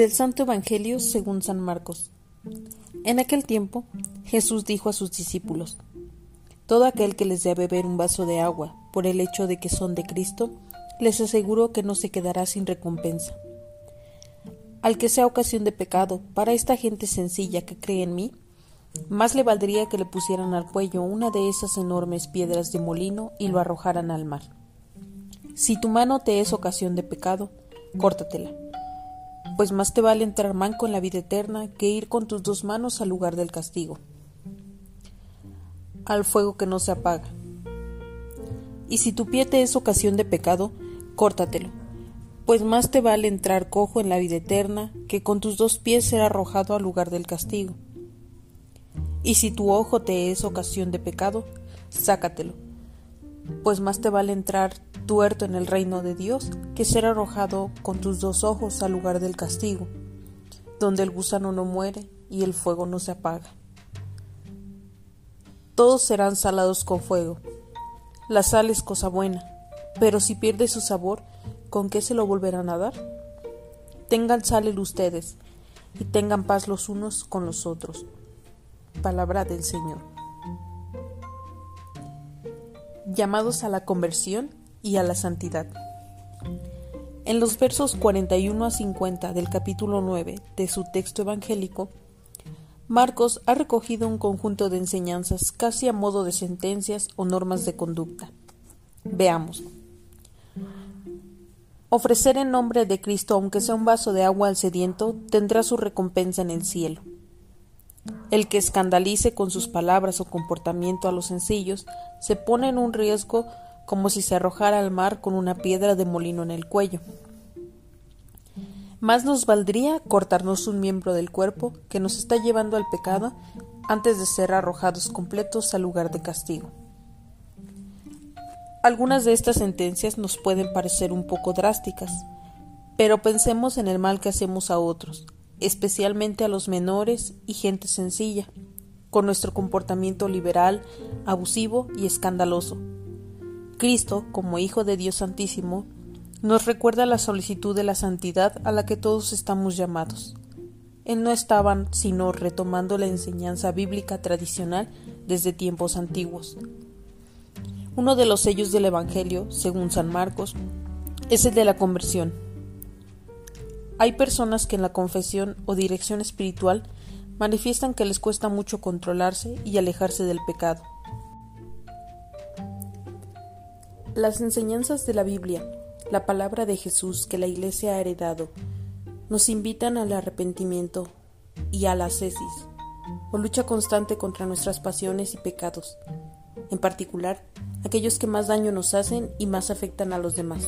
Del Santo Evangelio según San Marcos. En aquel tiempo Jesús dijo a sus discípulos, Todo aquel que les dé a beber un vaso de agua por el hecho de que son de Cristo, les aseguro que no se quedará sin recompensa. Al que sea ocasión de pecado para esta gente sencilla que cree en mí, más le valdría que le pusieran al cuello una de esas enormes piedras de molino y lo arrojaran al mar. Si tu mano te es ocasión de pecado, córtatela pues más te vale entrar manco en la vida eterna que ir con tus dos manos al lugar del castigo, al fuego que no se apaga. Y si tu pie te es ocasión de pecado, córtatelo, pues más te vale entrar cojo en la vida eterna que con tus dos pies ser arrojado al lugar del castigo. Y si tu ojo te es ocasión de pecado, sácatelo, pues más te vale entrar tuerto en el reino de Dios que ser arrojado con tus dos ojos al lugar del castigo, donde el gusano no muere y el fuego no se apaga. Todos serán salados con fuego. La sal es cosa buena, pero si pierde su sabor, ¿con qué se lo volverán a dar? Tengan sal ustedes y tengan paz los unos con los otros. Palabra del Señor. Llamados a la conversión y a la santidad. En los versos 41 a 50 del capítulo 9 de su texto evangélico, Marcos ha recogido un conjunto de enseñanzas casi a modo de sentencias o normas de conducta. Veamos. Ofrecer en nombre de Cristo, aunque sea un vaso de agua al sediento, tendrá su recompensa en el cielo. El que escandalice con sus palabras o comportamiento a los sencillos se pone en un riesgo como si se arrojara al mar con una piedra de molino en el cuello. Más nos valdría cortarnos un miembro del cuerpo que nos está llevando al pecado antes de ser arrojados completos al lugar de castigo. Algunas de estas sentencias nos pueden parecer un poco drásticas, pero pensemos en el mal que hacemos a otros, especialmente a los menores y gente sencilla, con nuestro comportamiento liberal, abusivo y escandaloso, Cristo, como Hijo de Dios Santísimo, nos recuerda la solicitud de la santidad a la que todos estamos llamados. Él no estaba sino retomando la enseñanza bíblica tradicional desde tiempos antiguos. Uno de los sellos del Evangelio, según San Marcos, es el de la conversión. Hay personas que en la confesión o dirección espiritual manifiestan que les cuesta mucho controlarse y alejarse del pecado. Las enseñanzas de la Biblia, la palabra de Jesús que la Iglesia ha heredado, nos invitan al arrepentimiento y a la ascesis, o lucha constante contra nuestras pasiones y pecados, en particular aquellos que más daño nos hacen y más afectan a los demás.